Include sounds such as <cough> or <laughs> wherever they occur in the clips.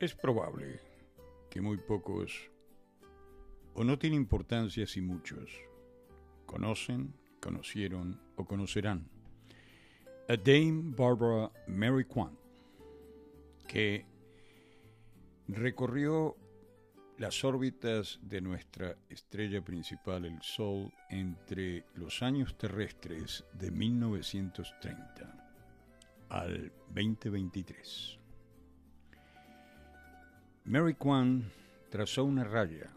Es probable que muy pocos, o no tiene importancia si muchos, conocen, conocieron o conocerán a Dame Barbara Mary Quan, que recorrió las órbitas de nuestra estrella principal, el Sol, entre los años terrestres de 1930 al 2023. Mary Kwan trazó una raya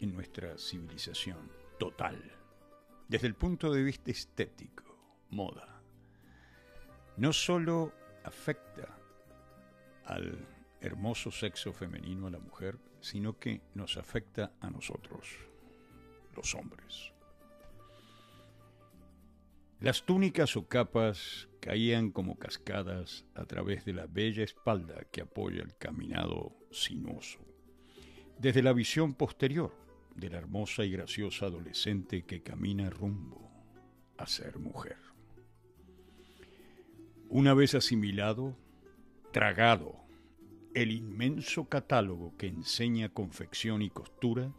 en nuestra civilización total, desde el punto de vista estético, moda. No solo afecta al hermoso sexo femenino, a la mujer, sino que nos afecta a nosotros, los hombres. Las túnicas o capas caían como cascadas a través de la bella espalda que apoya el caminado sinuoso, desde la visión posterior de la hermosa y graciosa adolescente que camina rumbo a ser mujer. Una vez asimilado, tragado, el inmenso catálogo que enseña confección y costura,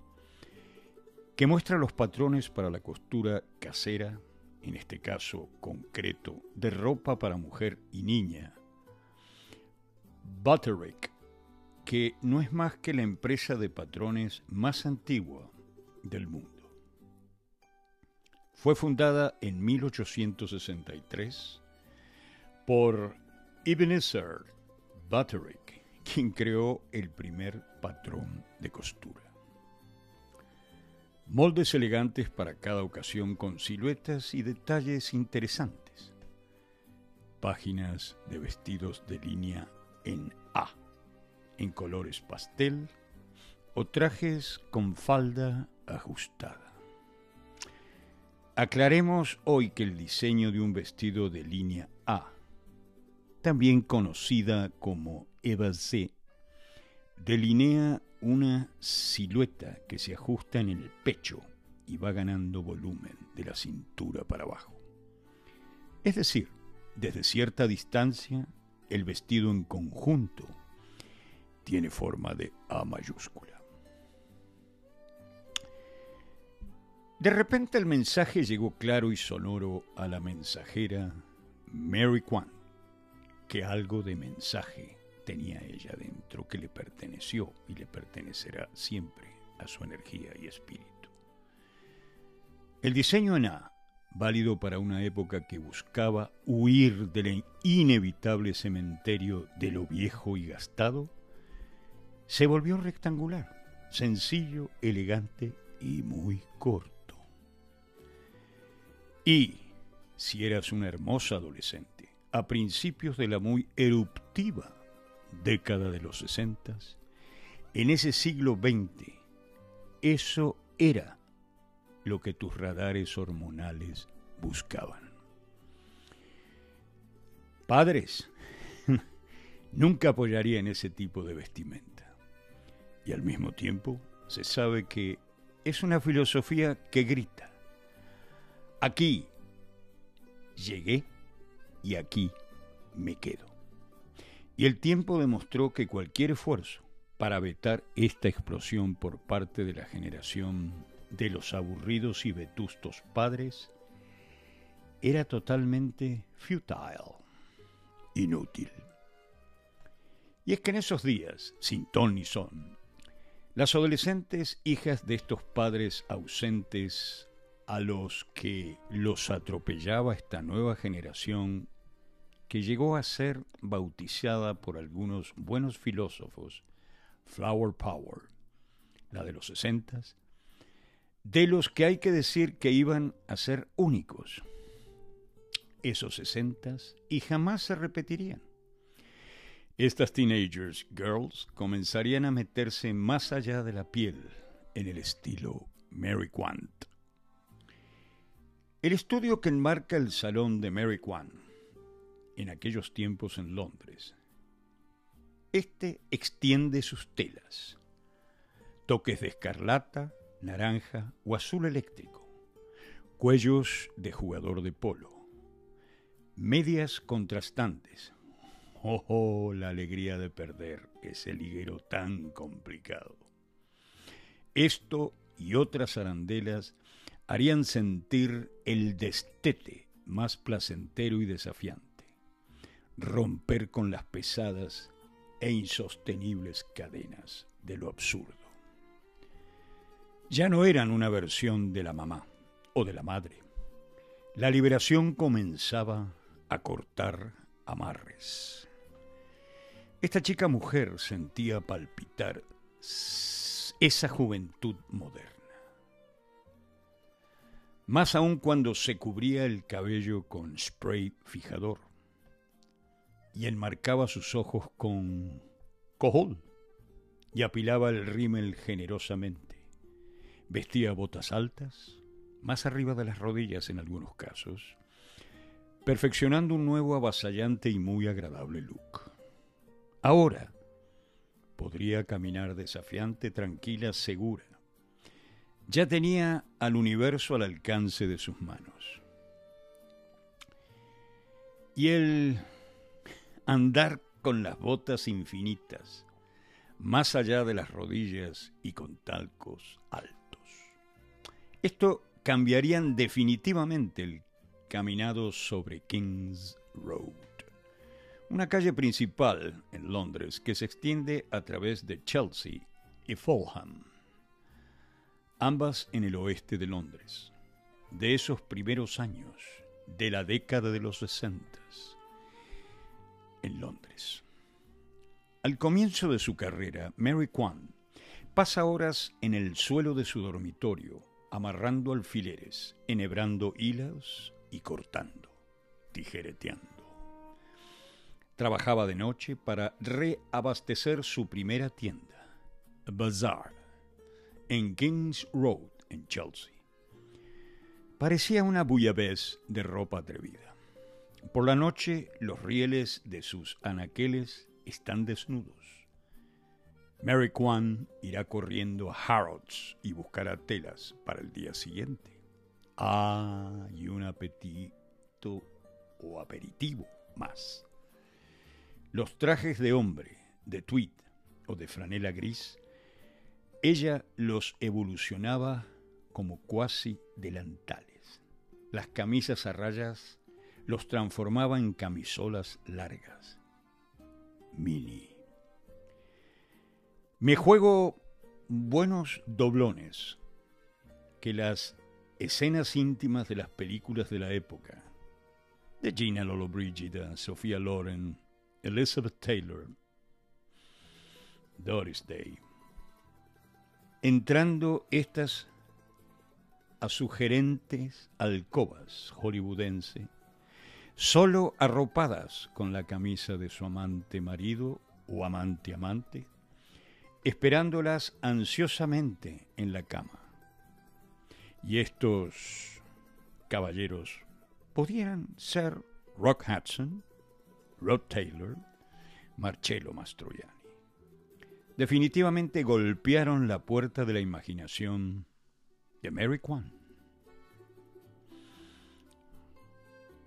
que muestra los patrones para la costura casera, en este caso concreto, de ropa para mujer y niña. Butterick, que no es más que la empresa de patrones más antigua del mundo. Fue fundada en 1863 por Ebenezer Butterick, quien creó el primer patrón de costura. Moldes elegantes para cada ocasión con siluetas y detalles interesantes. Páginas de vestidos de línea en A, en colores pastel, o trajes con falda ajustada. Aclaremos hoy que el diseño de un vestido de línea A, también conocida como Z, delinea una silueta que se ajusta en el pecho y va ganando volumen de la cintura para abajo. Es decir, desde cierta distancia, el vestido en conjunto tiene forma de A mayúscula. De repente el mensaje llegó claro y sonoro a la mensajera Mary Quan, que algo de mensaje tenía ella dentro que le perteneció y le pertenecerá siempre a su energía y espíritu. El diseño en A, válido para una época que buscaba huir del inevitable cementerio de lo viejo y gastado, se volvió rectangular, sencillo, elegante y muy corto. Y, si eras una hermosa adolescente, a principios de la muy eruptiva década de los sesentas, en ese siglo XX, eso era lo que tus radares hormonales buscaban. Padres, <laughs> nunca apoyaría en ese tipo de vestimenta. Y al mismo tiempo se sabe que es una filosofía que grita, aquí llegué y aquí me quedo. Y el tiempo demostró que cualquier esfuerzo para vetar esta explosión por parte de la generación de los aburridos y vetustos padres era totalmente futile, inútil. Y es que en esos días, sin ton ni son, las adolescentes hijas de estos padres ausentes a los que los atropellaba esta nueva generación que llegó a ser bautizada por algunos buenos filósofos Flower Power, la de los sesentas, de los que hay que decir que iban a ser únicos, esos sesentas, y jamás se repetirían. Estas teenagers girls comenzarían a meterse más allá de la piel en el estilo Mary Quant. El estudio que enmarca el salón de Mary Quant en aquellos tiempos en Londres. Este extiende sus telas, toques de escarlata, naranja o azul eléctrico, cuellos de jugador de polo, medias contrastantes, Oh, la alegría de perder ese liguero tan complicado. Esto y otras arandelas harían sentir el destete más placentero y desafiante, romper con las pesadas e insostenibles cadenas de lo absurdo. Ya no eran una versión de la mamá o de la madre. La liberación comenzaba a cortar amarres. Esta chica mujer sentía palpitar esa juventud moderna. Más aún cuando se cubría el cabello con spray fijador y enmarcaba sus ojos con cojol y apilaba el rímel generosamente. Vestía botas altas, más arriba de las rodillas en algunos casos, perfeccionando un nuevo avasallante y muy agradable look. Ahora podría caminar desafiante, tranquila, segura. Ya tenía al universo al alcance de sus manos. Y el andar con las botas infinitas, más allá de las rodillas y con talcos altos. Esto cambiarían definitivamente el caminado sobre King's Road, una calle principal en Londres que se extiende a través de Chelsea y Fulham, ambas en el oeste de Londres, de esos primeros años de la década de los sesentas en Londres. Al comienzo de su carrera, Mary Kwan pasa horas en el suelo de su dormitorio, amarrando alfileres, enhebrando hilos y cortando, tijereteando. Trabajaba de noche para reabastecer su primera tienda, Bazaar, en King's Road, en Chelsea. Parecía una bullabés de ropa atrevida. Por la noche los rieles de sus anaqueles están desnudos. Mary Kwan irá corriendo a Harrods y buscará telas para el día siguiente. Ah, y un apetito o aperitivo más. Los trajes de hombre, de tweed o de franela gris, ella los evolucionaba como cuasi delantales. Las camisas a rayas los transformaba en camisolas largas. Mini. Me juego buenos doblones que las escenas íntimas de las películas de la época, de Gina Lollobrigida, Sofía Loren, Elizabeth Taylor, Doris Day. Entrando estas a sugerentes alcobas hollywoodense solo arropadas con la camisa de su amante marido o amante amante, esperándolas ansiosamente en la cama. Y estos caballeros podían ser Rock Hudson, Rod Taylor, Marcello Mastroianni. Definitivamente golpearon la puerta de la imaginación de Mary Kwan.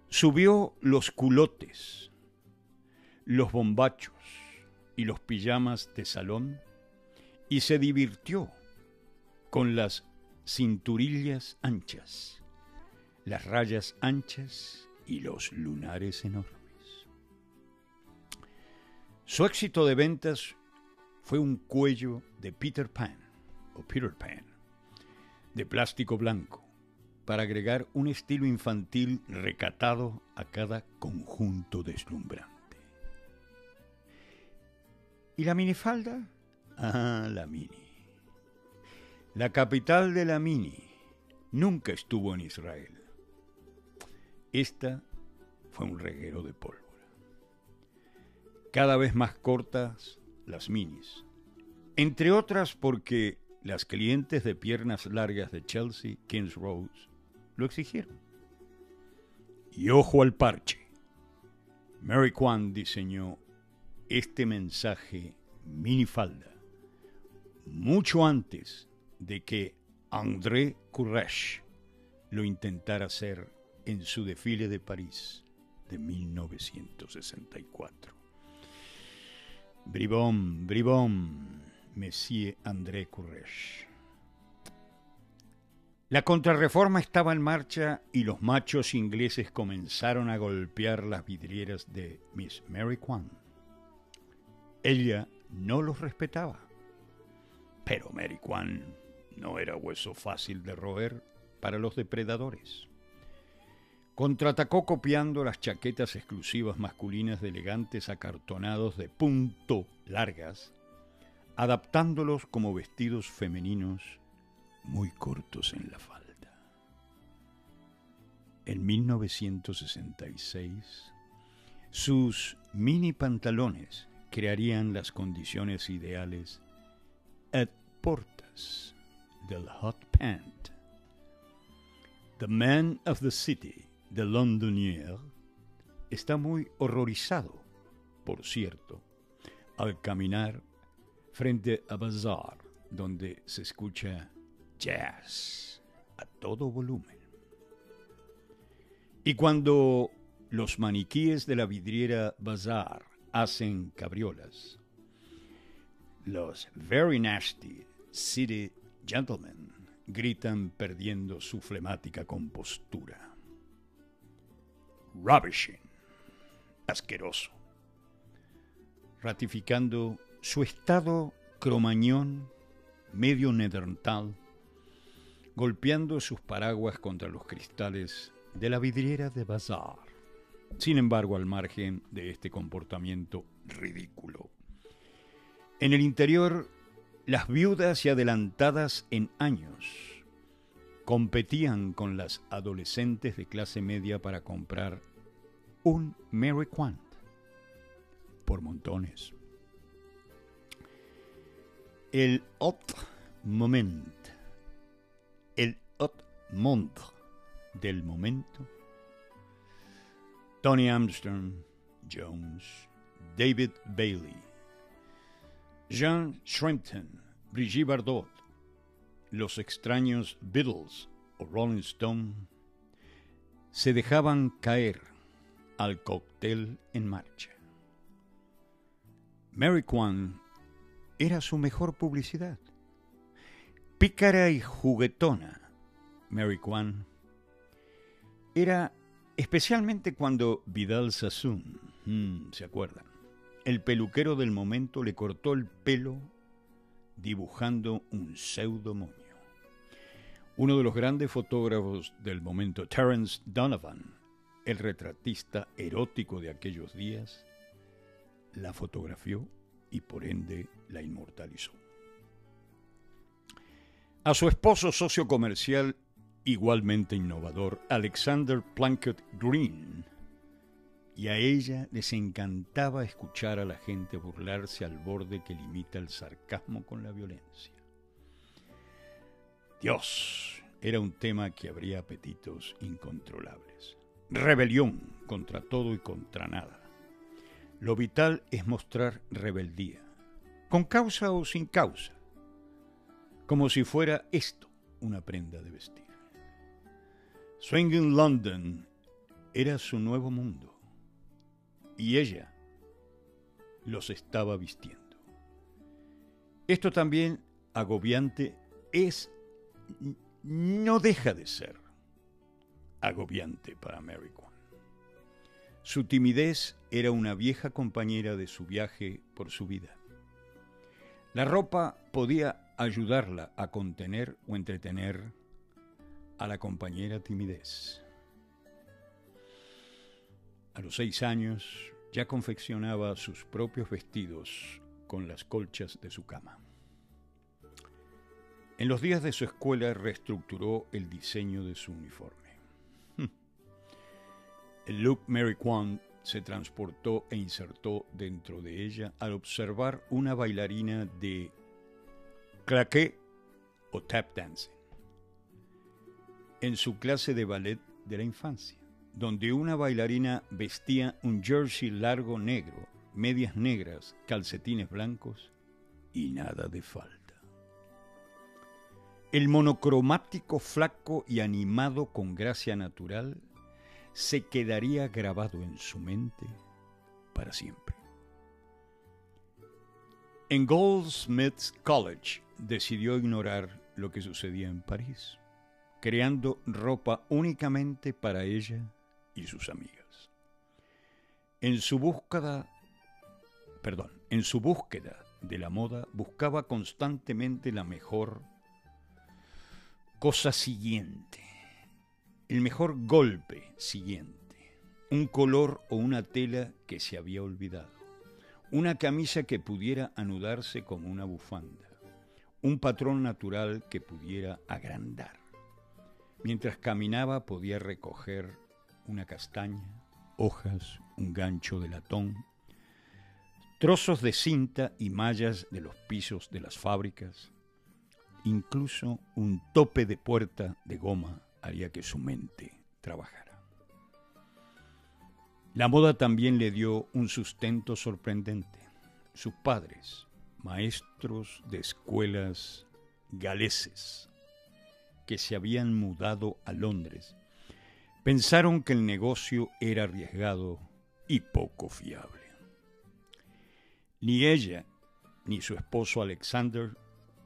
Subió los culotes, los bombachos y los pijamas de salón y se divirtió con las cinturillas anchas, las rayas anchas y los lunares enormes. Su éxito de ventas fue un cuello de Peter Pan o Peter Pan, de plástico blanco, para agregar un estilo infantil recatado a cada conjunto deslumbrante. ¿Y la minifalda? Ah, la mini. La capital de la mini nunca estuvo en Israel. Esta fue un reguero de pólvora. Cada vez más cortas las minis, entre otras porque las clientes de piernas largas de Chelsea, Kings Road, lo exigieron. Y ojo al parche. Mary Kwan diseñó este mensaje minifalda mucho antes de que André Courage lo intentara hacer en su desfile de París de 1964. Bribón, bribón, Monsieur André Courrèges. La contrarreforma estaba en marcha y los machos ingleses comenzaron a golpear las vidrieras de Miss Mary Kwan. Ella no los respetaba. Pero Mary Kwan no era hueso fácil de roer para los depredadores. Contraatacó copiando las chaquetas exclusivas masculinas de elegantes acartonados de punto largas, adaptándolos como vestidos femeninos muy cortos en la falda. En 1966, sus mini pantalones crearían las condiciones ideales at portas del hot pant. The man of the city de Londonier está muy horrorizado, por cierto, al caminar frente a Bazaar, donde se escucha jazz a todo volumen. Y cuando los maniquíes de la vidriera Bazaar hacen cabriolas, los very nasty city gentlemen gritan perdiendo su flemática compostura. Rubbishing, asqueroso, ratificando su estado cromañón medio neandertal golpeando sus paraguas contra los cristales de la vidriera de Bazar. Sin embargo, al margen de este comportamiento ridículo. En el interior, las viudas y adelantadas en años competían con las adolescentes de clase media para comprar un Mary Quant por montones. El hot moment el hot monde del momento. Tony Armstrong, Jones, David Bailey, Jean Shrimpton, Brigitte Bardot, los extraños Beatles o Rolling Stone se dejaban caer al cóctel en marcha. Mary Kwan era su mejor publicidad. Pícara y juguetona, Mary Kwan, era especialmente cuando Vidal Sassoon, mm, ¿se acuerdan? El peluquero del momento le cortó el pelo dibujando un pseudo moño. Uno de los grandes fotógrafos del momento, Terence Donovan, el retratista erótico de aquellos días, la fotografió y por ende la inmortalizó a su esposo socio comercial igualmente innovador, Alexander Plunkett Green, y a ella les encantaba escuchar a la gente burlarse al borde que limita el sarcasmo con la violencia. Dios, era un tema que abría apetitos incontrolables. Rebelión contra todo y contra nada. Lo vital es mostrar rebeldía, con causa o sin causa como si fuera esto una prenda de vestir. Swinging London era su nuevo mundo y ella los estaba vistiendo. Esto también agobiante es, no deja de ser agobiante para Mary Su timidez era una vieja compañera de su viaje por su vida. La ropa podía ayudarla a contener o entretener a la compañera timidez. A los seis años ya confeccionaba sus propios vestidos con las colchas de su cama. En los días de su escuela reestructuró el diseño de su uniforme. <laughs> El look Mary Kwan se transportó e insertó dentro de ella al observar una bailarina de claqué o tap dancing en su clase de ballet de la infancia, donde una bailarina vestía un jersey largo negro, medias negras, calcetines blancos y nada de falta. El monocromático flaco y animado con gracia natural se quedaría grabado en su mente para siempre. En Goldsmiths College decidió ignorar lo que sucedía en París, creando ropa únicamente para ella y sus amigas. En su búsqueda, perdón, en su búsqueda de la moda buscaba constantemente la mejor cosa siguiente, el mejor golpe siguiente, un color o una tela que se había olvidado. Una camisa que pudiera anudarse como una bufanda, un patrón natural que pudiera agrandar. Mientras caminaba podía recoger una castaña, hojas, un gancho de latón, trozos de cinta y mallas de los pisos de las fábricas, incluso un tope de puerta de goma haría que su mente trabajara. La moda también le dio un sustento sorprendente. Sus padres, maestros de escuelas galeses, que se habían mudado a Londres, pensaron que el negocio era arriesgado y poco fiable. Ni ella ni su esposo Alexander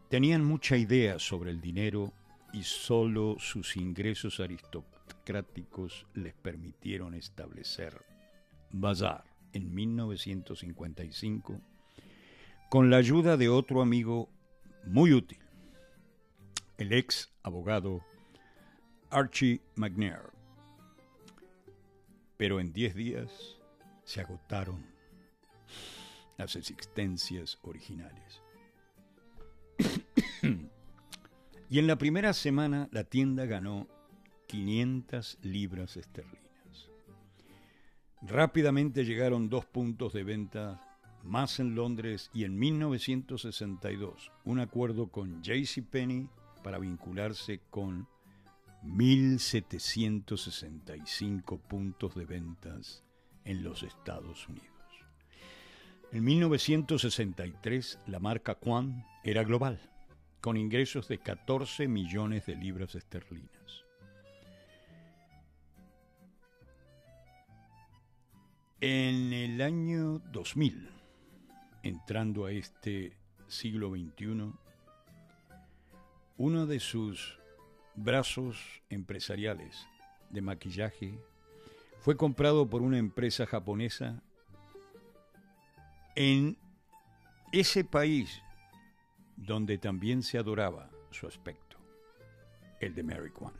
tenían mucha idea sobre el dinero y solo sus ingresos aristocráticos les permitieron establecer Bazar en 1955 con la ayuda de otro amigo muy útil, el ex abogado Archie McNair. Pero en 10 días se agotaron las existencias originales. <coughs> y en la primera semana la tienda ganó 500 libras esterlinas. Rápidamente llegaron dos puntos de venta más en Londres y en 1962 un acuerdo con JCPenney para vincularse con 1.765 puntos de ventas en los Estados Unidos. En 1963 la marca Quan era global, con ingresos de 14 millones de libras esterlinas. En el año 2000, entrando a este siglo XXI, uno de sus brazos empresariales de maquillaje fue comprado por una empresa japonesa en ese país donde también se adoraba su aspecto, el de Mary Kwan.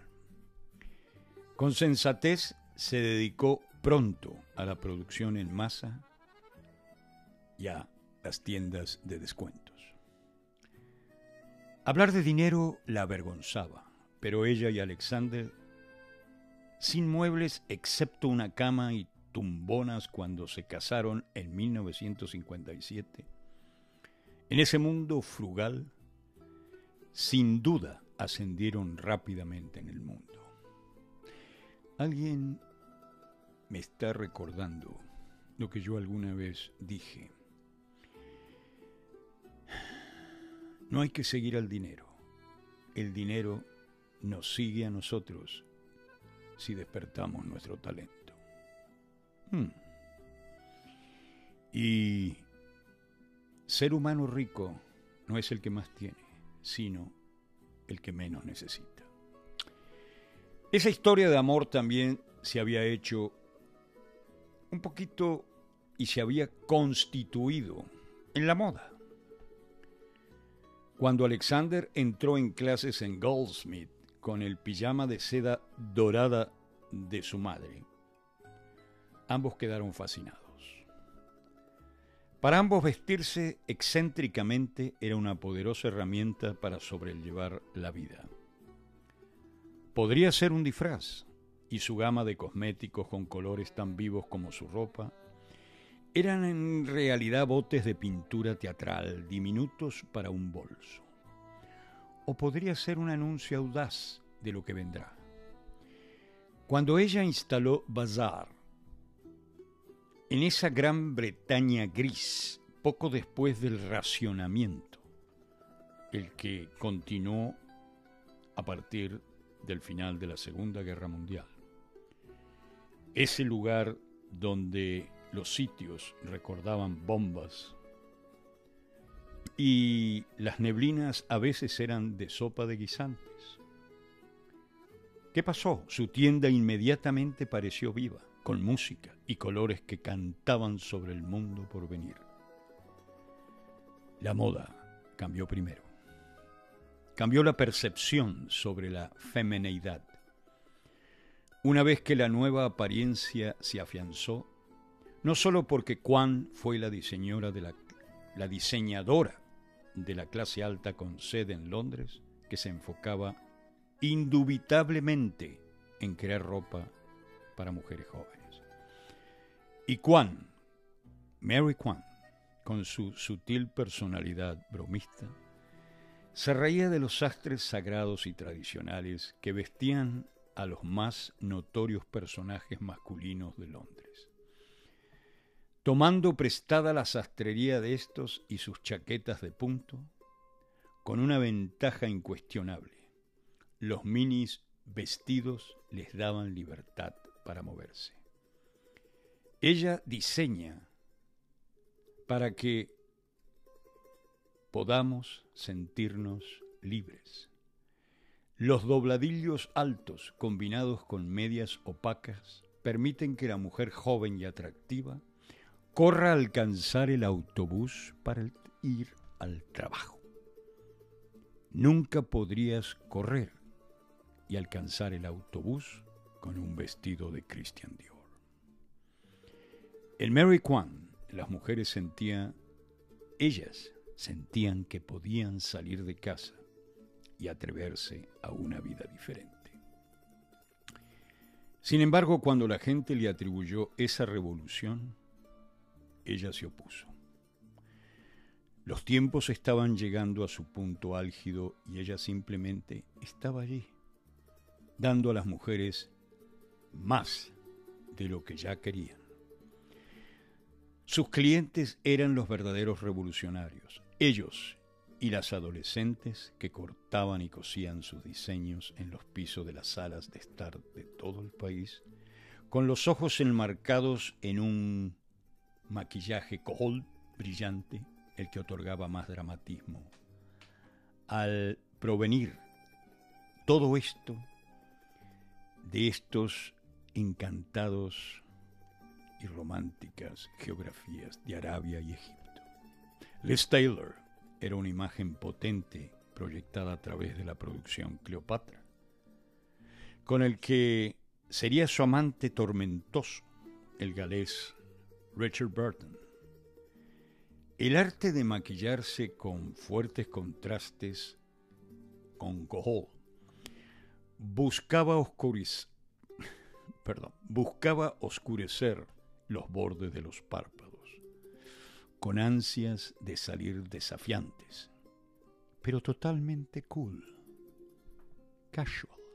Con sensatez se dedicó pronto a la producción en masa y a las tiendas de descuentos. Hablar de dinero la avergonzaba, pero ella y Alexander, sin muebles excepto una cama y tumbonas cuando se casaron en 1957, en ese mundo frugal, sin duda ascendieron rápidamente en el mundo. Alguien me está recordando lo que yo alguna vez dije. No hay que seguir al dinero. El dinero nos sigue a nosotros si despertamos nuestro talento. Hmm. Y ser humano rico no es el que más tiene, sino el que menos necesita. Esa historia de amor también se había hecho un poquito y se había constituido en la moda. Cuando Alexander entró en clases en Goldsmith con el pijama de seda dorada de su madre, ambos quedaron fascinados. Para ambos vestirse excéntricamente era una poderosa herramienta para sobrellevar la vida. Podría ser un disfraz, y su gama de cosméticos con colores tan vivos como su ropa, eran en realidad botes de pintura teatral diminutos para un bolso. O podría ser un anuncio audaz de lo que vendrá. Cuando ella instaló Bazar en esa Gran Bretaña gris, poco después del racionamiento, el que continuó a partir del final de la Segunda Guerra Mundial, ese lugar donde los sitios recordaban bombas y las neblinas a veces eran de sopa de guisantes. ¿Qué pasó? Su tienda inmediatamente pareció viva, con música y colores que cantaban sobre el mundo por venir. La moda cambió primero. Cambió la percepción sobre la femineidad. Una vez que la nueva apariencia se afianzó, no solo porque Kwan fue la de la, la diseñadora de la clase alta con sede en Londres, que se enfocaba indubitablemente en crear ropa para mujeres jóvenes. Y Kwan, Mary Kwan, con su sutil personalidad bromista, se reía de los sastres sagrados y tradicionales que vestían a los más notorios personajes masculinos de Londres. Tomando prestada la sastrería de estos y sus chaquetas de punto, con una ventaja incuestionable. Los minis vestidos les daban libertad para moverse. Ella diseña para que podamos sentirnos libres. Los dobladillos altos combinados con medias opacas permiten que la mujer joven y atractiva corra a alcanzar el autobús para ir al trabajo. Nunca podrías correr y alcanzar el autobús con un vestido de Christian Dior. En Mary Kwan, las mujeres sentían, ellas sentían que podían salir de casa y atreverse a una vida diferente. Sin embargo, cuando la gente le atribuyó esa revolución, ella se opuso. Los tiempos estaban llegando a su punto álgido y ella simplemente estaba allí, dando a las mujeres más de lo que ya querían. Sus clientes eran los verdaderos revolucionarios, ellos y las adolescentes que cortaban y cosían sus diseños en los pisos de las salas de estar de todo el país, con los ojos enmarcados en un maquillaje cojol brillante, el que otorgaba más dramatismo. Al provenir todo esto de estos encantados y románticas geografías de Arabia y Egipto. Les Taylor era una imagen potente proyectada a través de la producción Cleopatra, con el que sería su amante tormentoso, el galés Richard Burton. El arte de maquillarse con fuertes contrastes con cojol buscaba oscurecer, perdón, buscaba oscurecer los bordes de los párpados, con ansias de salir desafiantes, pero totalmente cool, casual.